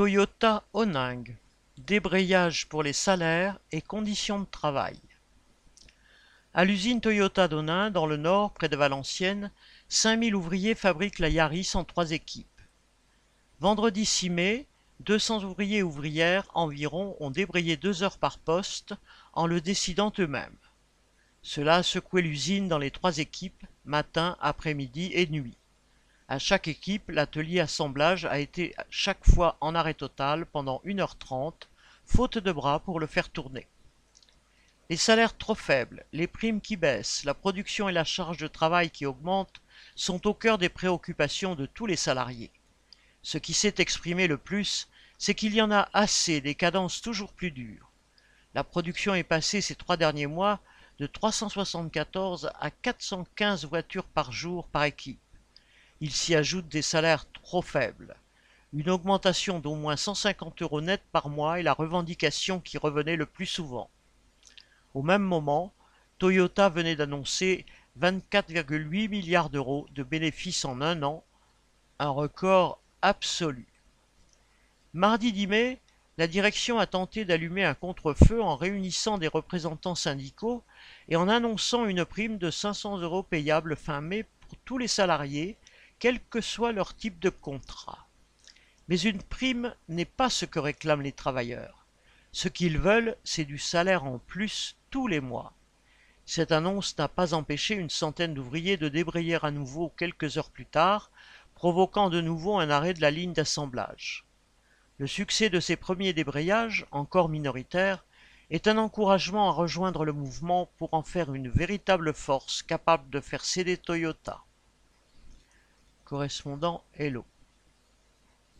Toyota Oning. Débrayage pour les salaires et conditions de travail. À l'usine Toyota d'Onin, dans le nord, près de Valenciennes, 5000 ouvriers fabriquent la Yaris en trois équipes. Vendredi 6 mai, 200 ouvriers ouvrières environ ont débrayé deux heures par poste en le décidant eux-mêmes. Cela a secoué l'usine dans les trois équipes, matin, après-midi et nuit. À chaque équipe, l'atelier assemblage a été chaque fois en arrêt total pendant 1h30, faute de bras pour le faire tourner. Les salaires trop faibles, les primes qui baissent, la production et la charge de travail qui augmentent sont au cœur des préoccupations de tous les salariés. Ce qui s'est exprimé le plus, c'est qu'il y en a assez des cadences toujours plus dures. La production est passée ces trois derniers mois de 374 à 415 voitures par jour par équipe. Il s'y ajoute des salaires trop faibles. Une augmentation d'au moins 150 euros net par mois est la revendication qui revenait le plus souvent. Au même moment, Toyota venait d'annoncer 24,8 milliards d'euros de bénéfices en un an, un record absolu. Mardi 10 mai, la direction a tenté d'allumer un contre-feu en réunissant des représentants syndicaux et en annonçant une prime de 500 euros payable fin mai pour tous les salariés, quel que soit leur type de contrat. Mais une prime n'est pas ce que réclament les travailleurs. Ce qu'ils veulent, c'est du salaire en plus tous les mois. Cette annonce n'a pas empêché une centaine d'ouvriers de débrayer à nouveau quelques heures plus tard, provoquant de nouveau un arrêt de la ligne d'assemblage. Le succès de ces premiers débrayages, encore minoritaires, est un encouragement à rejoindre le mouvement pour en faire une véritable force capable de faire céder Toyota. Correspondant Hello.